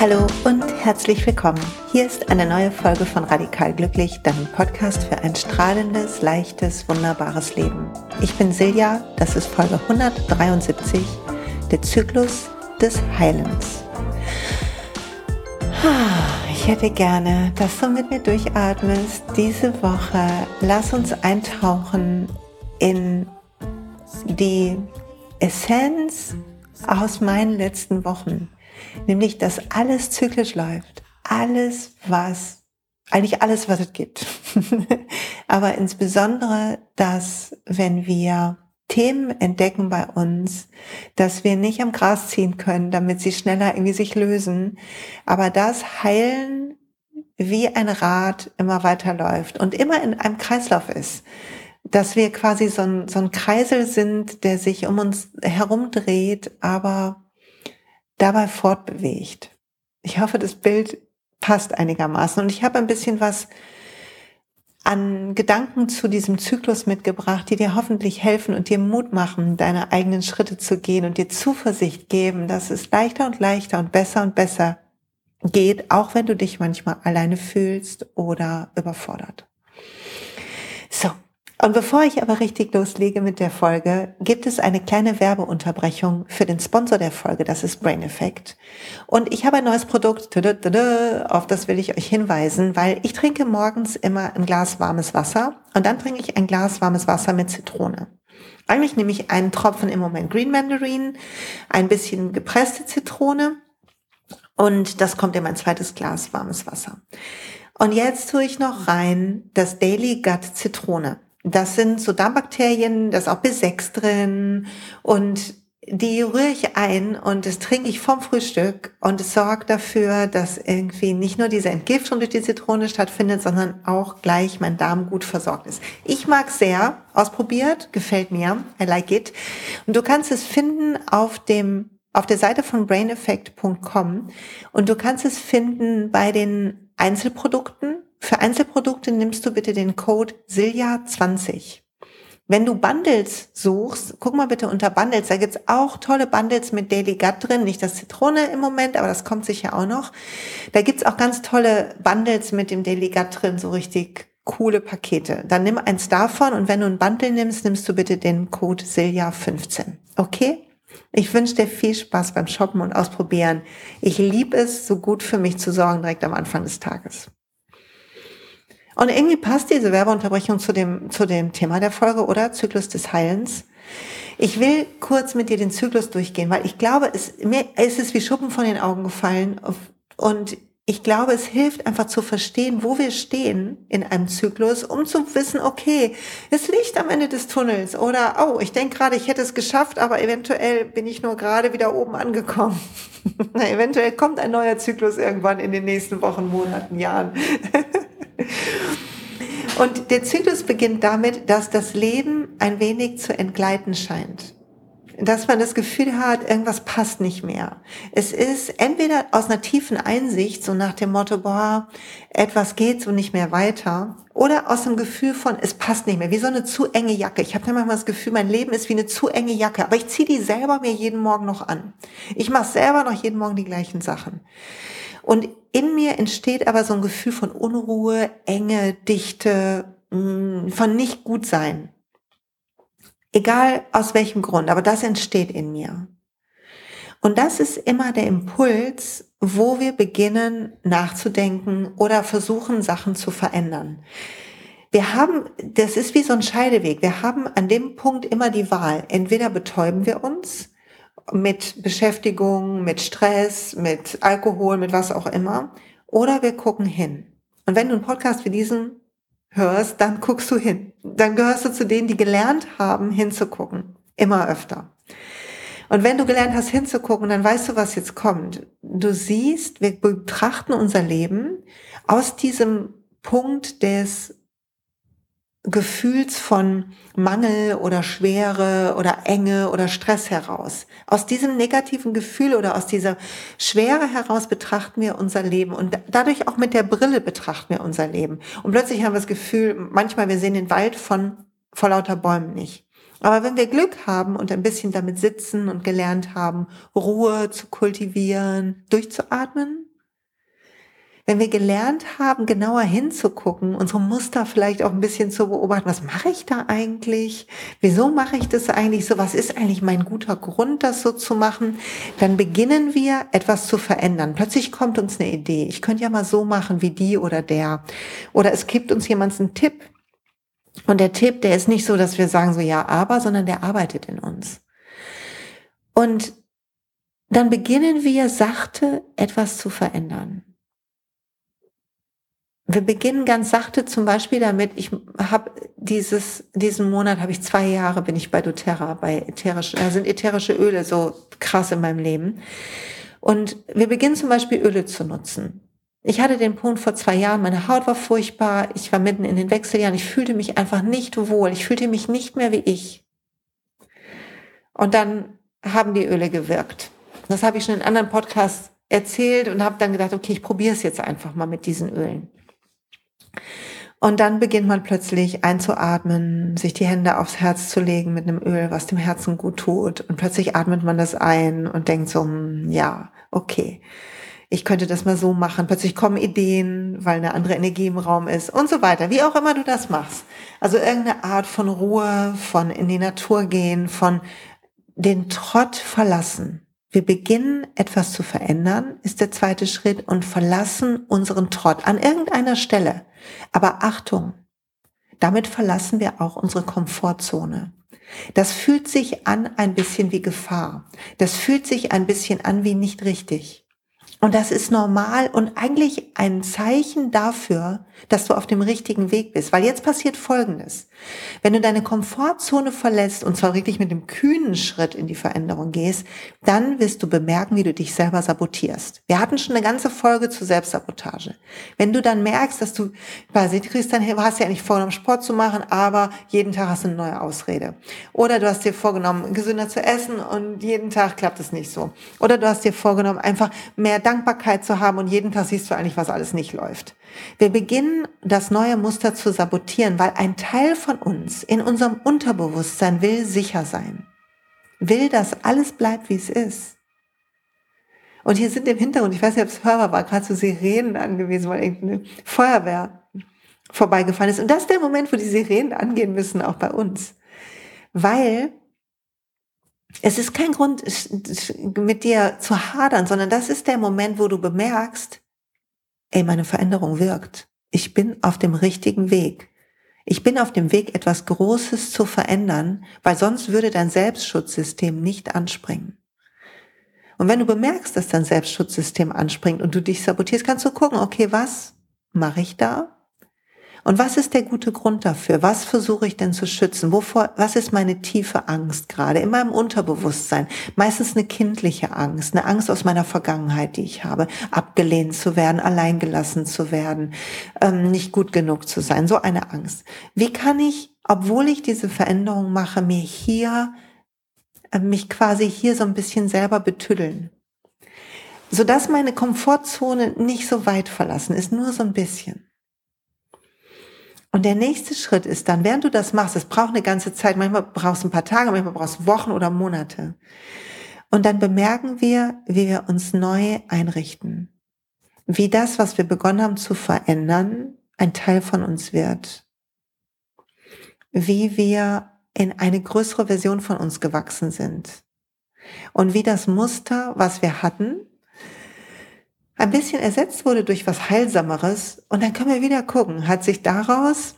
Hallo und herzlich willkommen. Hier ist eine neue Folge von Radikal Glücklich, deinem Podcast für ein strahlendes, leichtes, wunderbares Leben. Ich bin Silja, das ist Folge 173, der Zyklus des Heilens. Ich hätte gerne, dass du mit mir durchatmest. Diese Woche lass uns eintauchen in die Essenz aus meinen letzten Wochen nämlich dass alles zyklisch läuft. Alles, was, eigentlich alles, was es gibt. Aber insbesondere, dass wenn wir Themen entdecken bei uns, dass wir nicht am Gras ziehen können, damit sie schneller irgendwie sich lösen, aber das Heilen wie ein Rad immer weiterläuft und immer in einem Kreislauf ist dass wir quasi so ein, so ein Kreisel sind, der sich um uns herumdreht, aber dabei fortbewegt. Ich hoffe, das Bild passt einigermaßen. Und ich habe ein bisschen was an Gedanken zu diesem Zyklus mitgebracht, die dir hoffentlich helfen und dir Mut machen, deine eigenen Schritte zu gehen und dir Zuversicht geben, dass es leichter und leichter und besser und besser geht, auch wenn du dich manchmal alleine fühlst oder überfordert. So, und bevor ich aber richtig loslege mit der Folge, gibt es eine kleine Werbeunterbrechung für den Sponsor der Folge, das ist Brain Effect. Und ich habe ein neues Produkt, auf das will ich euch hinweisen, weil ich trinke morgens immer ein Glas warmes Wasser und dann trinke ich ein Glas warmes Wasser mit Zitrone. Eigentlich nehme ich einen Tropfen im Moment Green Mandarin, ein bisschen gepresste Zitrone und das kommt in mein zweites Glas warmes Wasser. Und jetzt tue ich noch rein das Daily Gut Zitrone. Das sind so Darmbakterien, da ist auch B6 drin und die rühre ich ein und das trinke ich vom Frühstück und es sorgt dafür, dass irgendwie nicht nur diese Entgiftung durch die Zitrone stattfindet, sondern auch gleich mein Darm gut versorgt ist. Ich mag sehr, ausprobiert, gefällt mir, I like it. Und du kannst es finden auf dem auf der Seite von braineffect.com und du kannst es finden bei den Einzelprodukten für Einzelprodukte nimmst du bitte den Code SILJA20. Wenn du Bundles suchst, guck mal bitte unter Bundles, da gibt's auch tolle Bundles mit Daily Gut drin, nicht das Zitrone im Moment, aber das kommt sicher auch noch. Da gibt's auch ganz tolle Bundles mit dem Daily Gut drin, so richtig coole Pakete. Dann nimm eins davon und wenn du ein Bundle nimmst, nimmst du bitte den Code SILJA15. Okay? Ich wünsche dir viel Spaß beim Shoppen und Ausprobieren. Ich liebe es, so gut für mich zu sorgen direkt am Anfang des Tages. Und irgendwie passt diese Werbeunterbrechung zu dem, zu dem Thema der Folge, oder? Zyklus des Heilens. Ich will kurz mit dir den Zyklus durchgehen, weil ich glaube, es, mir, es ist wie Schuppen von den Augen gefallen. Und ich glaube, es hilft einfach zu verstehen, wo wir stehen in einem Zyklus, um zu wissen, okay, es liegt am Ende des Tunnels oder, oh, ich denke gerade, ich hätte es geschafft, aber eventuell bin ich nur gerade wieder oben angekommen. eventuell kommt ein neuer Zyklus irgendwann in den nächsten Wochen, Monaten, Jahren. Und der Zyklus beginnt damit, dass das Leben ein wenig zu entgleiten scheint. Dass man das Gefühl hat, irgendwas passt nicht mehr. Es ist entweder aus einer tiefen Einsicht, so nach dem Motto, boah, etwas geht so nicht mehr weiter, oder aus dem Gefühl von, es passt nicht mehr, wie so eine zu enge Jacke. Ich habe dann manchmal das Gefühl, mein Leben ist wie eine zu enge Jacke, aber ich ziehe die selber mir jeden Morgen noch an. Ich mache selber noch jeden Morgen die gleichen Sachen. Und in mir entsteht aber so ein Gefühl von Unruhe, Enge, Dichte, mm, von nicht gut sein. Egal aus welchem Grund, aber das entsteht in mir. Und das ist immer der Impuls, wo wir beginnen nachzudenken oder versuchen, Sachen zu verändern. Wir haben, das ist wie so ein Scheideweg. Wir haben an dem Punkt immer die Wahl. Entweder betäuben wir uns mit Beschäftigung, mit Stress, mit Alkohol, mit was auch immer. Oder wir gucken hin. Und wenn du einen Podcast wie diesen hörst, dann guckst du hin. Dann gehörst du zu denen, die gelernt haben, hinzugucken. Immer öfter. Und wenn du gelernt hast, hinzugucken, dann weißt du, was jetzt kommt. Du siehst, wir betrachten unser Leben aus diesem Punkt des Gefühls von Mangel oder Schwere oder Enge oder Stress heraus. Aus diesem negativen Gefühl oder aus dieser Schwere heraus betrachten wir unser Leben und dadurch auch mit der Brille betrachten wir unser Leben. Und plötzlich haben wir das Gefühl, manchmal wir sehen den Wald von vor lauter Bäumen nicht. Aber wenn wir Glück haben und ein bisschen damit sitzen und gelernt haben, Ruhe zu kultivieren, durchzuatmen, wenn wir gelernt haben, genauer hinzugucken, unsere Muster vielleicht auch ein bisschen zu beobachten, was mache ich da eigentlich? Wieso mache ich das eigentlich so? Was ist eigentlich mein guter Grund, das so zu machen? Dann beginnen wir etwas zu verändern. Plötzlich kommt uns eine Idee. Ich könnte ja mal so machen wie die oder der. Oder es gibt uns jemand einen Tipp. Und der Tipp, der ist nicht so, dass wir sagen so ja, aber, sondern der arbeitet in uns. Und dann beginnen wir sachte etwas zu verändern wir beginnen ganz sachte zum Beispiel damit, ich habe dieses, diesen Monat habe ich zwei Jahre bin ich bei doTERRA, bei ätherischen, da sind ätherische Öle so krass in meinem Leben. Und wir beginnen zum Beispiel Öle zu nutzen. Ich hatte den Punkt vor zwei Jahren, meine Haut war furchtbar, ich war mitten in den Wechseljahren, ich fühlte mich einfach nicht wohl, ich fühlte mich nicht mehr wie ich. Und dann haben die Öle gewirkt. Das habe ich schon in anderen Podcasts erzählt und habe dann gedacht, okay, ich probiere es jetzt einfach mal mit diesen Ölen. Und dann beginnt man plötzlich einzuatmen, sich die Hände aufs Herz zu legen mit einem Öl, was dem Herzen gut tut. Und plötzlich atmet man das ein und denkt so, hm, ja, okay, ich könnte das mal so machen. Plötzlich kommen Ideen, weil eine andere Energie im Raum ist und so weiter. Wie auch immer du das machst. Also irgendeine Art von Ruhe, von in die Natur gehen, von den Trott verlassen. Wir beginnen etwas zu verändern, ist der zweite Schritt und verlassen unseren Trott an irgendeiner Stelle. Aber Achtung, damit verlassen wir auch unsere Komfortzone. Das fühlt sich an ein bisschen wie Gefahr. Das fühlt sich ein bisschen an wie nicht richtig. Und das ist normal und eigentlich ein Zeichen dafür, dass du auf dem richtigen Weg bist. Weil jetzt passiert Folgendes. Wenn du deine Komfortzone verlässt und zwar wirklich mit einem kühnen Schritt in die Veränderung gehst, dann wirst du bemerken, wie du dich selber sabotierst. Wir hatten schon eine ganze Folge zur Selbstsabotage. Wenn du dann merkst, dass du, weiß ich, Christian, hey, hast ja nicht vorgenommen, Sport zu machen, aber jeden Tag hast du eine neue Ausrede. Oder du hast dir vorgenommen, gesünder zu essen und jeden Tag klappt es nicht so. Oder du hast dir vorgenommen, einfach mehr Dankbarkeit zu haben und jeden Tag siehst du eigentlich, was alles nicht läuft. Wir beginnen das neue Muster zu sabotieren, weil ein Teil von uns in unserem Unterbewusstsein will sicher sein. Will, dass alles bleibt, wie es ist. Und hier sind im Hintergrund, ich weiß nicht, ob es hörbar war, gerade so Sirenen angewiesen, weil irgendeine Feuerwehr vorbeigefahren ist. Und das ist der Moment, wo die Sirenen angehen müssen, auch bei uns. Weil es ist kein Grund, mit dir zu hadern, sondern das ist der Moment, wo du bemerkst, ey, meine Veränderung wirkt. Ich bin auf dem richtigen Weg. Ich bin auf dem Weg, etwas Großes zu verändern, weil sonst würde dein Selbstschutzsystem nicht anspringen. Und wenn du bemerkst, dass dein Selbstschutzsystem anspringt und du dich sabotierst, kannst du gucken, okay, was mache ich da? Und was ist der gute Grund dafür? Was versuche ich denn zu schützen? Wovor, was ist meine tiefe Angst gerade in meinem Unterbewusstsein? Meistens eine kindliche Angst, eine Angst aus meiner Vergangenheit, die ich habe, abgelehnt zu werden, alleingelassen zu werden, ähm, nicht gut genug zu sein, so eine Angst. Wie kann ich, obwohl ich diese Veränderung mache, mir hier, äh, mich quasi hier so ein bisschen selber betüddeln? sodass meine Komfortzone nicht so weit verlassen ist, nur so ein bisschen. Und der nächste Schritt ist dann, während du das machst, es braucht eine ganze Zeit, manchmal brauchst du ein paar Tage, manchmal brauchst du Wochen oder Monate. Und dann bemerken wir, wie wir uns neu einrichten. Wie das, was wir begonnen haben zu verändern, ein Teil von uns wird. Wie wir in eine größere Version von uns gewachsen sind. Und wie das Muster, was wir hatten, ein bisschen ersetzt wurde durch was Heilsameres und dann können wir wieder gucken, hat sich daraus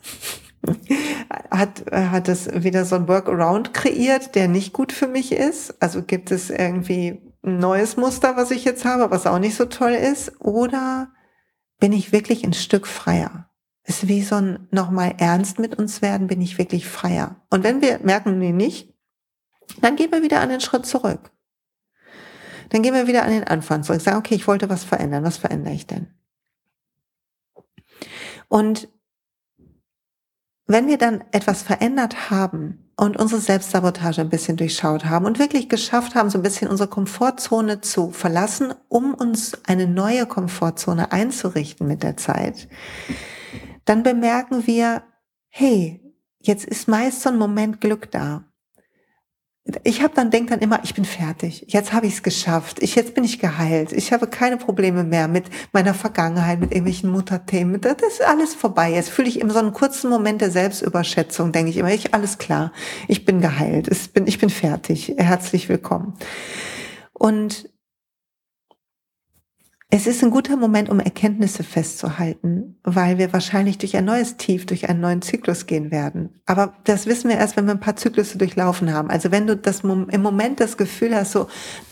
hat, hat es wieder so ein Workaround kreiert, der nicht gut für mich ist? Also gibt es irgendwie ein neues Muster, was ich jetzt habe, was auch nicht so toll ist? Oder bin ich wirklich ein Stück freier? Ist wie so ein nochmal ernst mit uns werden, bin ich wirklich freier. Und wenn wir merken, nee, nicht, dann gehen wir wieder einen Schritt zurück. Dann gehen wir wieder an den Anfang zurück. Sagen, okay, ich wollte was verändern. Was verändere ich denn? Und wenn wir dann etwas verändert haben und unsere Selbstsabotage ein bisschen durchschaut haben und wirklich geschafft haben, so ein bisschen unsere Komfortzone zu verlassen, um uns eine neue Komfortzone einzurichten mit der Zeit, dann bemerken wir, hey, jetzt ist meist so ein Moment Glück da ich habe dann denke dann immer, ich bin fertig. Jetzt habe ich es geschafft. Ich jetzt bin ich geheilt. Ich habe keine Probleme mehr mit meiner Vergangenheit, mit irgendwelchen Mutterthemen. Das ist alles vorbei. Jetzt fühle ich in so einen kurzen Moment der Selbstüberschätzung, denke ich immer, ich alles klar. Ich bin geheilt. Ich bin ich bin fertig. Herzlich willkommen. Und es ist ein guter Moment, um Erkenntnisse festzuhalten, weil wir wahrscheinlich durch ein neues Tief, durch einen neuen Zyklus gehen werden. Aber das wissen wir erst, wenn wir ein paar Zyklusse durchlaufen haben. Also wenn du das im Moment das Gefühl hast, so,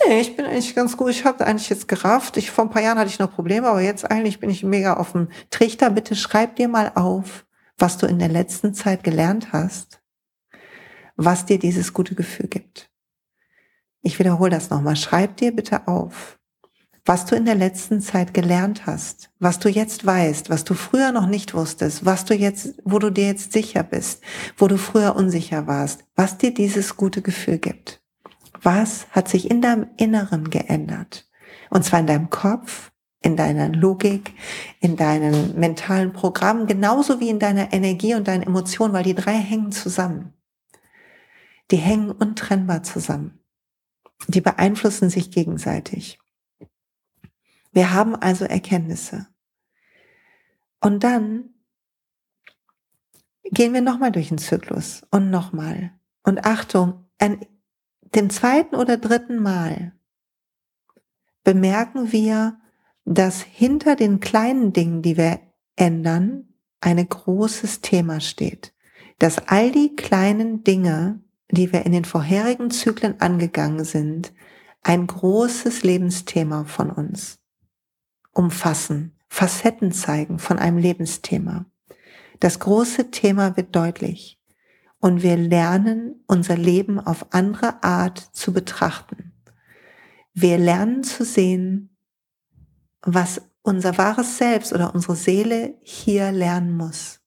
nee, ich bin eigentlich ganz gut, ich habe eigentlich jetzt gerafft. Ich, vor ein paar Jahren hatte ich noch Probleme, aber jetzt eigentlich bin ich mega auf dem Trichter. Bitte schreib dir mal auf, was du in der letzten Zeit gelernt hast, was dir dieses gute Gefühl gibt. Ich wiederhole das nochmal. Schreib dir bitte auf, was du in der letzten Zeit gelernt hast, was du jetzt weißt, was du früher noch nicht wusstest, was du jetzt, wo du dir jetzt sicher bist, wo du früher unsicher warst, was dir dieses gute Gefühl gibt. Was hat sich in deinem Inneren geändert? Und zwar in deinem Kopf, in deiner Logik, in deinen mentalen Programmen, genauso wie in deiner Energie und deinen Emotionen, weil die drei hängen zusammen. Die hängen untrennbar zusammen. Die beeinflussen sich gegenseitig. Wir haben also Erkenntnisse. Und dann gehen wir nochmal durch den Zyklus und nochmal. Und Achtung, an dem zweiten oder dritten Mal bemerken wir, dass hinter den kleinen Dingen, die wir ändern, ein großes Thema steht. Dass all die kleinen Dinge, die wir in den vorherigen Zyklen angegangen sind, ein großes Lebensthema von uns umfassen, Facetten zeigen von einem Lebensthema. Das große Thema wird deutlich und wir lernen unser Leben auf andere Art zu betrachten. Wir lernen zu sehen, was unser wahres Selbst oder unsere Seele hier lernen muss.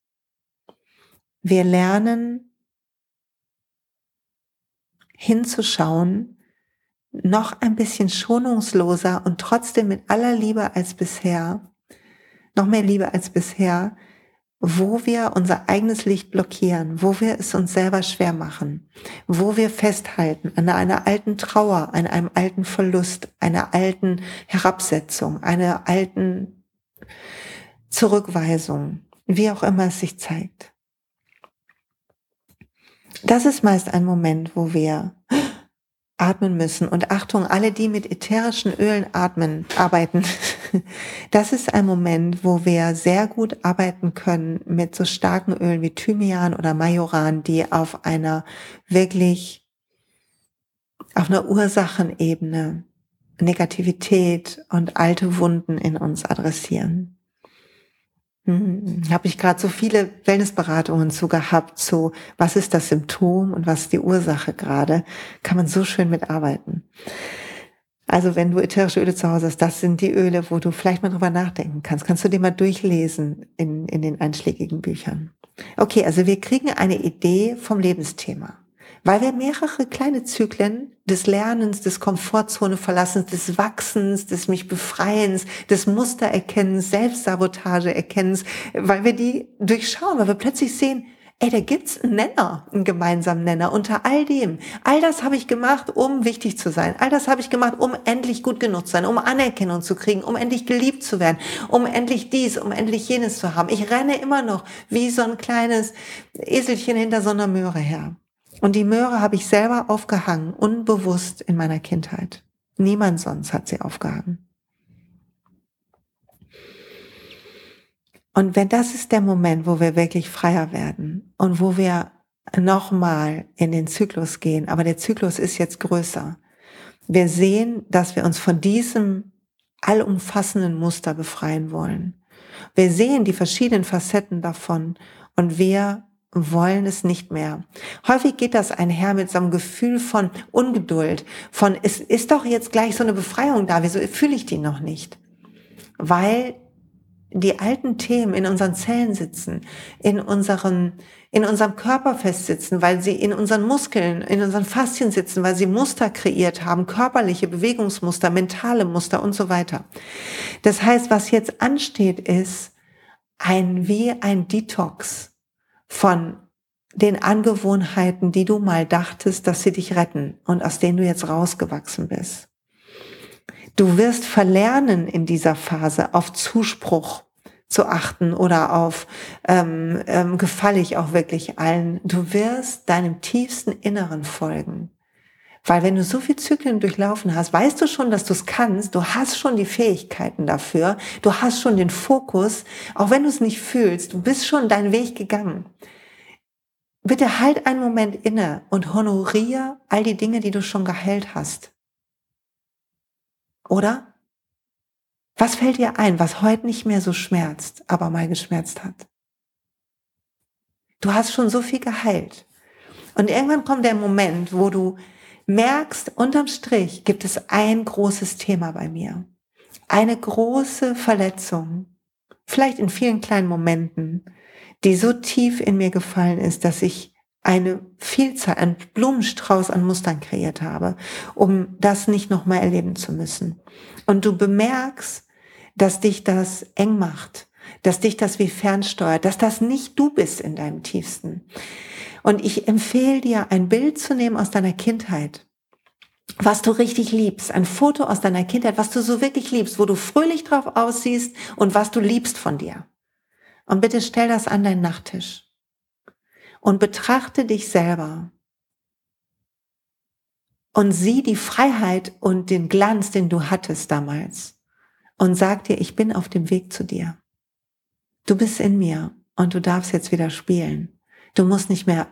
Wir lernen hinzuschauen, noch ein bisschen schonungsloser und trotzdem mit aller Liebe als bisher, noch mehr Liebe als bisher, wo wir unser eigenes Licht blockieren, wo wir es uns selber schwer machen, wo wir festhalten an einer alten Trauer, an einem alten Verlust, einer alten Herabsetzung, einer alten Zurückweisung, wie auch immer es sich zeigt. Das ist meist ein Moment, wo wir atmen müssen. Und Achtung, alle, die mit ätherischen Ölen atmen, arbeiten, das ist ein Moment, wo wir sehr gut arbeiten können mit so starken Ölen wie Thymian oder Majoran, die auf einer wirklich, auf einer Ursachenebene Negativität und alte Wunden in uns adressieren. Hm, habe ich gerade so viele Wellnessberatungen zu gehabt, zu was ist das Symptom und was ist die Ursache gerade, kann man so schön mitarbeiten. Also wenn du ätherische Öle zu Hause hast, das sind die Öle, wo du vielleicht mal drüber nachdenken kannst. Kannst du dir mal durchlesen in, in den einschlägigen Büchern. Okay, also wir kriegen eine Idee vom Lebensthema weil wir mehrere kleine Zyklen des Lernens, des Komfortzone verlassens, des Wachsens, des mich Befreiens, des Mustererkennens, Selbstsabotage erkennens, weil wir die durchschauen, weil wir plötzlich sehen, ey, da gibt's einen Nenner, einen gemeinsamen Nenner unter all dem. All das habe ich gemacht, um wichtig zu sein. All das habe ich gemacht, um endlich gut genug zu sein, um Anerkennung zu kriegen, um endlich geliebt zu werden, um endlich dies, um endlich jenes zu haben. Ich renne immer noch wie so ein kleines Eselchen hinter so einer Möhre her. Und die Möhre habe ich selber aufgehangen, unbewusst in meiner Kindheit. Niemand sonst hat sie aufgehangen. Und wenn das ist der Moment, wo wir wirklich freier werden und wo wir nochmal in den Zyklus gehen, aber der Zyklus ist jetzt größer. Wir sehen, dass wir uns von diesem allumfassenden Muster befreien wollen. Wir sehen die verschiedenen Facetten davon und wir wollen es nicht mehr. Häufig geht das einher mit so einem Gefühl von Ungeduld, von es ist doch jetzt gleich so eine Befreiung da, wieso fühle ich die noch nicht? Weil die alten Themen in unseren Zellen sitzen, in unseren, in unserem Körper festsitzen, weil sie in unseren Muskeln, in unseren Faszien sitzen, weil sie Muster kreiert haben, körperliche Bewegungsmuster, mentale Muster und so weiter. Das heißt, was jetzt ansteht, ist ein, wie ein Detox von den Angewohnheiten, die du mal dachtest, dass sie dich retten und aus denen du jetzt rausgewachsen bist. Du wirst verlernen in dieser Phase auf Zuspruch zu achten oder auf ähm, ähm, gefalle auch wirklich allen. Du wirst deinem tiefsten Inneren folgen. Weil wenn du so viel Zyklen durchlaufen hast, weißt du schon, dass du es kannst, du hast schon die Fähigkeiten dafür, du hast schon den Fokus, auch wenn du es nicht fühlst, du bist schon deinen Weg gegangen. Bitte halt einen Moment inne und honoriere all die Dinge, die du schon geheilt hast. Oder? Was fällt dir ein, was heute nicht mehr so schmerzt, aber mal geschmerzt hat? Du hast schon so viel geheilt. Und irgendwann kommt der Moment, wo du merkst, unterm Strich gibt es ein großes Thema bei mir. Eine große Verletzung. Vielleicht in vielen kleinen Momenten, die so tief in mir gefallen ist, dass ich eine Vielzahl, einen Blumenstrauß an Mustern kreiert habe, um das nicht nochmal erleben zu müssen. Und du bemerkst, dass dich das eng macht, dass dich das wie fernsteuert, dass das nicht du bist in deinem tiefsten. Und ich empfehle dir, ein Bild zu nehmen aus deiner Kindheit, was du richtig liebst, ein Foto aus deiner Kindheit, was du so wirklich liebst, wo du fröhlich drauf aussiehst und was du liebst von dir. Und bitte stell das an deinen Nachttisch und betrachte dich selber und sieh die Freiheit und den Glanz, den du hattest damals und sag dir, ich bin auf dem Weg zu dir. Du bist in mir und du darfst jetzt wieder spielen. Du musst nicht mehr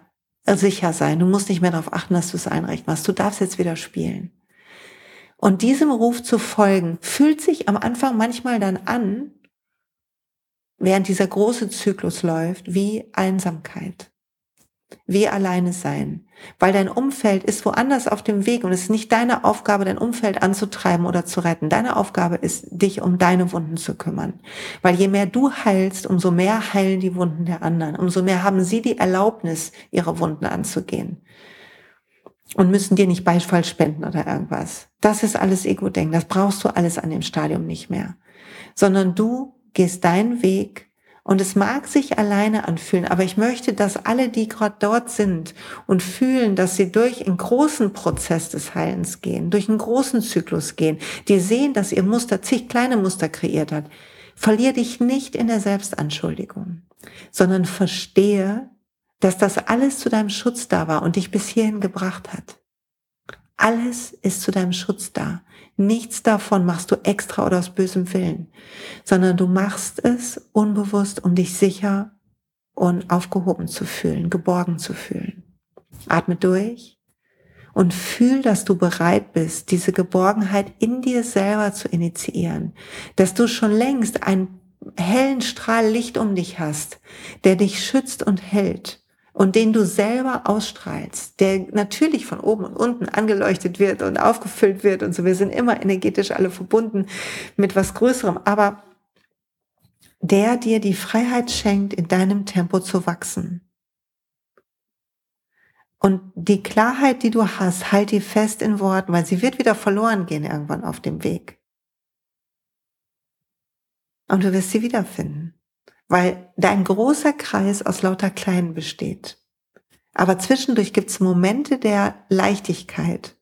sicher sein, du musst nicht mehr darauf achten, dass du es einrecht machst. Du darfst jetzt wieder spielen. Und diesem Ruf zu folgen, fühlt sich am Anfang manchmal dann an, während dieser große Zyklus läuft, wie Einsamkeit wie alleine sein. Weil dein Umfeld ist woanders auf dem Weg und es ist nicht deine Aufgabe, dein Umfeld anzutreiben oder zu retten. Deine Aufgabe ist, dich um deine Wunden zu kümmern. Weil je mehr du heilst, umso mehr heilen die Wunden der anderen. Umso mehr haben sie die Erlaubnis, ihre Wunden anzugehen. Und müssen dir nicht Beifall spenden oder irgendwas. Das ist alles Ego-Denken. Das brauchst du alles an dem Stadium nicht mehr. Sondern du gehst deinen Weg und es mag sich alleine anfühlen, aber ich möchte, dass alle, die gerade dort sind und fühlen, dass sie durch einen großen Prozess des Heilens gehen, durch einen großen Zyklus gehen, die sehen, dass ihr Muster zig kleine Muster kreiert hat, verlier dich nicht in der Selbstanschuldigung, sondern verstehe, dass das alles zu deinem Schutz da war und dich bis hierhin gebracht hat. Alles ist zu deinem Schutz da. Nichts davon machst du extra oder aus bösem Willen, sondern du machst es unbewusst, um dich sicher und aufgehoben zu fühlen, geborgen zu fühlen. Atme durch und fühl, dass du bereit bist, diese Geborgenheit in dir selber zu initiieren, dass du schon längst einen hellen Strahl Licht um dich hast, der dich schützt und hält und den du selber ausstrahlst, der natürlich von oben und unten angeleuchtet wird und aufgefüllt wird und so. Wir sind immer energetisch alle verbunden mit was Größerem, aber der dir die Freiheit schenkt, in deinem Tempo zu wachsen. Und die Klarheit, die du hast, halt die fest in Worten, weil sie wird wieder verloren gehen irgendwann auf dem Weg. Und du wirst sie wiederfinden weil dein großer Kreis aus lauter Kleinen besteht. Aber zwischendurch gibt's Momente der Leichtigkeit,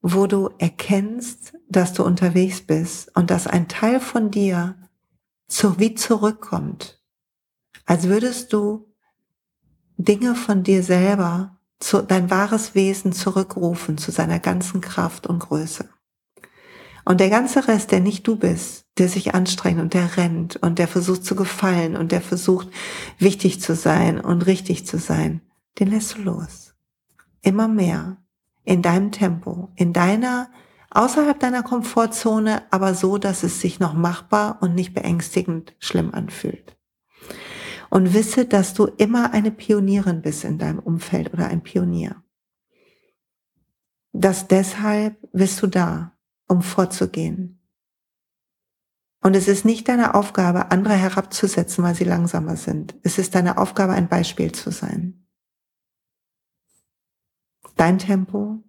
wo du erkennst, dass du unterwegs bist und dass ein Teil von dir zu, wie zurückkommt, als würdest du Dinge von dir selber, zu, dein wahres Wesen zurückrufen zu seiner ganzen Kraft und Größe. Und der ganze Rest, der nicht du bist, der sich anstrengt und der rennt und der versucht zu gefallen und der versucht wichtig zu sein und richtig zu sein, den lässt du los. Immer mehr. In deinem Tempo, in deiner, außerhalb deiner Komfortzone, aber so, dass es sich noch machbar und nicht beängstigend schlimm anfühlt. Und wisse, dass du immer eine Pionierin bist in deinem Umfeld oder ein Pionier. Dass deshalb bist du da, um vorzugehen. Und es ist nicht deine Aufgabe, andere herabzusetzen, weil sie langsamer sind. Es ist deine Aufgabe, ein Beispiel zu sein. Dein Tempo,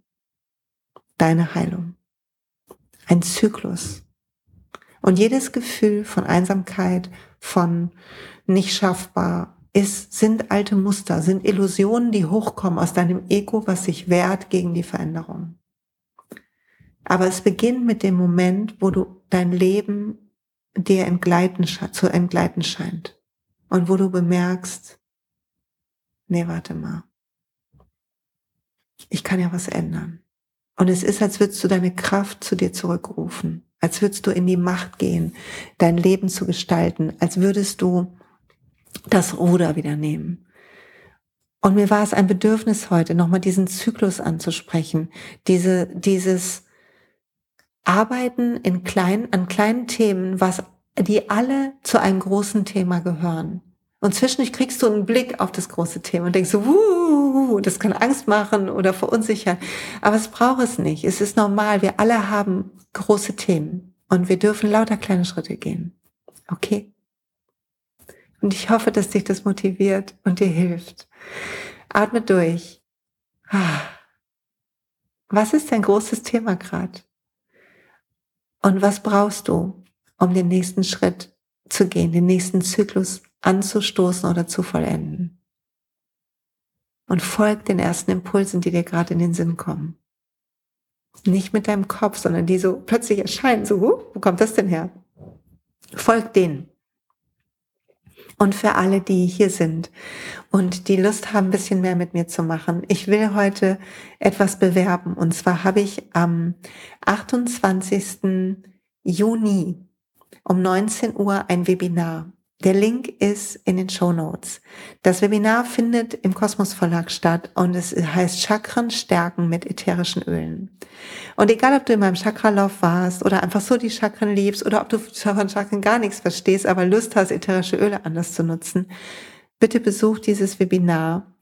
deine Heilung. Ein Zyklus. Und jedes Gefühl von Einsamkeit, von nicht schaffbar, ist, sind alte Muster, sind Illusionen, die hochkommen aus deinem Ego, was sich wehrt gegen die Veränderung. Aber es beginnt mit dem Moment, wo du dein Leben dir entgleiten, zu entgleiten scheint. Und wo du bemerkst, nee, warte mal. Ich kann ja was ändern. Und es ist, als würdest du deine Kraft zu dir zurückrufen, als würdest du in die Macht gehen, dein Leben zu gestalten, als würdest du das Ruder wieder nehmen. Und mir war es ein Bedürfnis heute, nochmal diesen Zyklus anzusprechen, diese, dieses Arbeiten in kleinen, an kleinen Themen, was, die alle zu einem großen Thema gehören. Und zwischendurch kriegst du einen Blick auf das große Thema und denkst so, wuh, das kann Angst machen oder verunsichern. Aber es braucht es nicht. Es ist normal. Wir alle haben große Themen und wir dürfen lauter kleine Schritte gehen. Okay? Und ich hoffe, dass dich das motiviert und dir hilft. Atme durch. Was ist dein großes Thema gerade? Und was brauchst du, um den nächsten Schritt zu gehen, den nächsten Zyklus anzustoßen oder zu vollenden? Und folg den ersten Impulsen, die dir gerade in den Sinn kommen. Nicht mit deinem Kopf, sondern die so plötzlich erscheinen, so, wo kommt das denn her? Folg denen und für alle, die hier sind und die Lust haben, ein bisschen mehr mit mir zu machen. Ich will heute etwas bewerben und zwar habe ich am 28. Juni um 19 Uhr ein Webinar. Der Link ist in den Show Notes. Das Webinar findet im Kosmos Verlag statt und es heißt Chakren stärken mit ätherischen Ölen. Und egal, ob du in meinem Chakralauf warst oder einfach so die Chakren liebst oder ob du von Chakren gar nichts verstehst, aber Lust hast, ätherische Öle anders zu nutzen, bitte besuch dieses Webinar.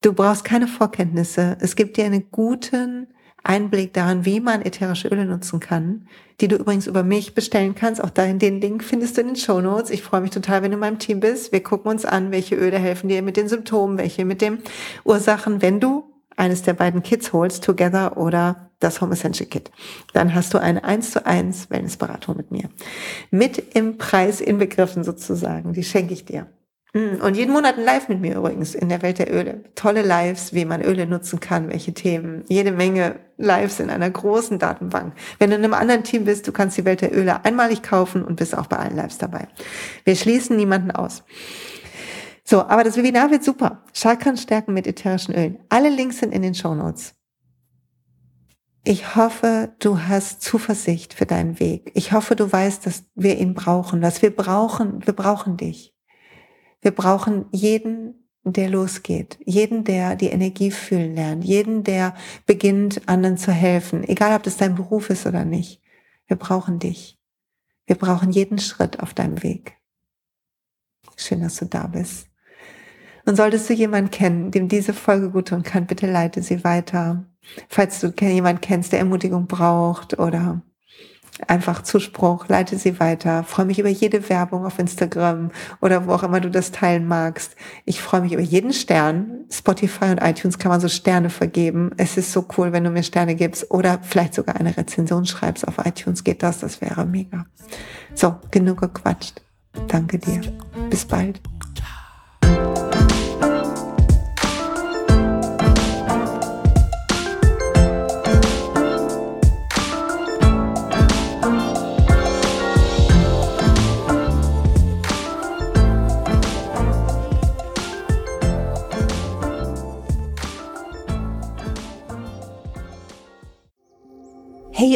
Du brauchst keine Vorkenntnisse. Es gibt dir einen guten Einblick daran, wie man ätherische Öle nutzen kann, die du übrigens über mich bestellen kannst. Auch dahin den Link findest du in den Show Notes. Ich freue mich total, wenn du in meinem Team bist. Wir gucken uns an, welche Öle helfen dir mit den Symptomen, welche mit den Ursachen, wenn du eines der beiden Kits holst, Together oder das Home Essential Kit. Dann hast du eine 1 zu 1 Wellnessberatung mit mir. Mit im Preis inbegriffen sozusagen. Die schenke ich dir. Mm, und jeden Monat ein Live mit mir übrigens in der Welt der Öle. Tolle Lives, wie man Öle nutzen kann, welche Themen. Jede Menge Lives in einer großen Datenbank. Wenn du in einem anderen Team bist, du kannst die Welt der Öle einmalig kaufen und bist auch bei allen Lives dabei. Wir schließen niemanden aus. So, aber das Webinar wird super. Chakren stärken mit ätherischen Ölen. Alle Links sind in den Show Notes. Ich hoffe, du hast Zuversicht für deinen Weg. Ich hoffe, du weißt, dass wir ihn brauchen, dass wir brauchen, wir brauchen dich. Wir brauchen jeden, der losgeht, jeden, der die Energie fühlen lernt, jeden, der beginnt, anderen zu helfen, egal ob das dein Beruf ist oder nicht. Wir brauchen dich. Wir brauchen jeden Schritt auf deinem Weg. Schön, dass du da bist. Und solltest du jemanden kennen, dem diese Folge gut tun kann, bitte leite sie weiter. Falls du jemanden kennst, der Ermutigung braucht oder einfach Zuspruch, leite sie weiter. Freue mich über jede Werbung auf Instagram oder wo auch immer du das teilen magst. Ich freue mich über jeden Stern. Spotify und iTunes kann man so Sterne vergeben. Es ist so cool, wenn du mir Sterne gibst oder vielleicht sogar eine Rezension schreibst auf iTunes. Geht das? Das wäre mega. So, genug gequatscht. Danke dir. Bis bald.